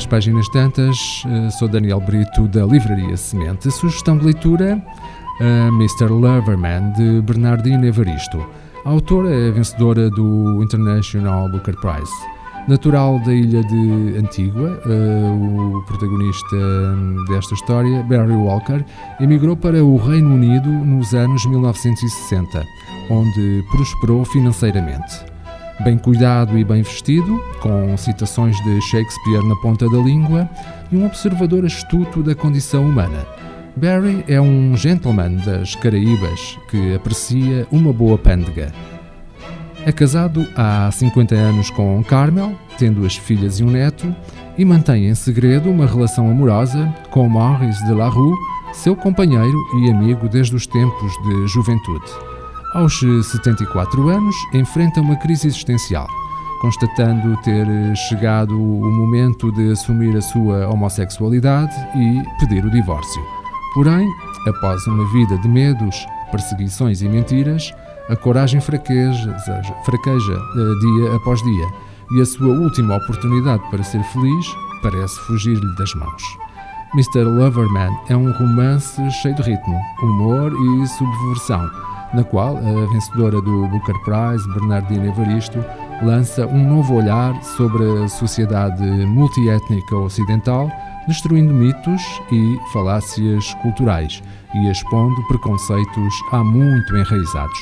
às páginas tantas, eh, sou Daniel Brito da Livraria Semente. Sugestão de leitura: Mr. Loverman de Bernardino Evaristo. A autora é vencedora do International Booker Prize. Natural da ilha de Antigua, uh, o protagonista desta história, Barry Walker, emigrou para o Reino Unido nos anos 1960, onde prosperou financeiramente. Bem cuidado e bem vestido, com citações de Shakespeare na ponta da língua e um observador astuto da condição humana. Barry é um gentleman das Caraíbas que aprecia uma boa pândega. É casado há 50 anos com Carmel, tendo as filhas e um neto, e mantém em segredo uma relação amorosa com Maurice de la Rue, seu companheiro e amigo desde os tempos de juventude. Aos 74 anos, enfrenta uma crise existencial, constatando ter chegado o momento de assumir a sua homossexualidade e pedir o divórcio. Porém, após uma vida de medos, perseguições e mentiras, a coragem fraqueja, fraqueja eh, dia após dia e a sua última oportunidade para ser feliz parece fugir-lhe das mãos. Mr. Loverman é um romance cheio de ritmo, humor e subversão, na qual a vencedora do Booker Prize, Bernardina Evaristo, lança um novo olhar sobre a sociedade multiétnica ocidental, destruindo mitos e falácias culturais e expondo preconceitos há muito enraizados.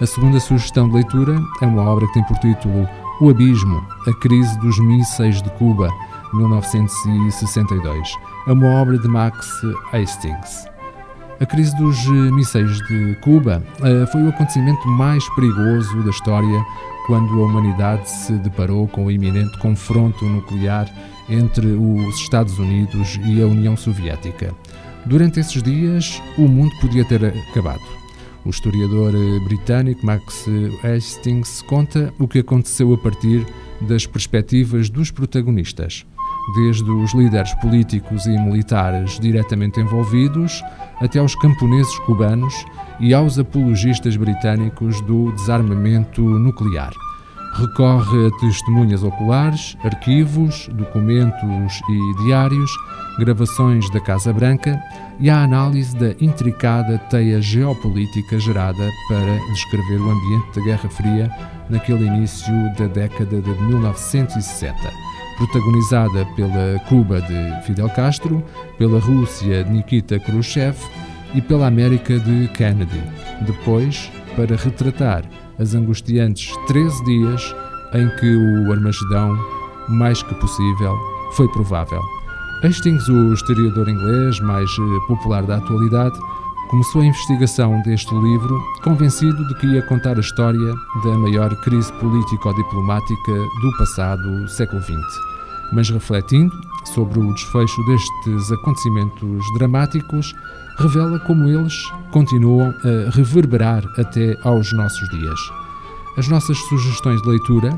A segunda sugestão de leitura é uma obra que tem por título O Abismo, a crise dos mísseis de Cuba, 1962. É uma obra de Max Hastings. A crise dos mísseis de Cuba uh, foi o acontecimento mais perigoso da história quando a humanidade se deparou com o iminente confronto nuclear entre os Estados Unidos e a União Soviética. Durante esses dias, o mundo podia ter acabado. O historiador eh, britânico Max Hastings conta o que aconteceu a partir das perspectivas dos protagonistas, desde os líderes políticos e militares diretamente envolvidos até aos camponeses cubanos e aos apologistas britânicos do desarmamento nuclear. Recorre a testemunhas oculares, arquivos, documentos e diários, gravações da Casa Branca e a análise da intricada teia geopolítica gerada para descrever o ambiente da Guerra Fria naquele início da década de 1960. Protagonizada pela Cuba de Fidel Castro, pela Rússia de Nikita Khrushchev e pela América de Kennedy. Depois, para retratar as angustiantes 13 dias em que o Armagedão, mais que possível, foi provável. Hastings, o historiador inglês mais eh, popular da atualidade, começou a investigação deste livro convencido de que ia contar a história da maior crise político-diplomática do passado século XX. Mas refletindo sobre o desfecho destes acontecimentos dramáticos, revela como eles continuam a reverberar até aos nossos dias. As nossas sugestões de leitura,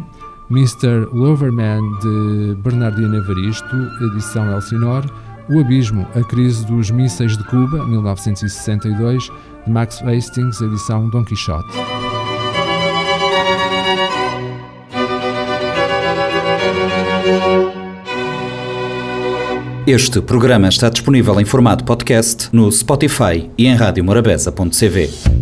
Mr. Loverman de Bernardino Evaristo, edição Elsinore, O Abismo, a crise dos mísseis de Cuba, 1962, de Max Hastings, edição Don Quixote. Este programa está disponível em formato podcast no Spotify e em radiomorabeza.cv.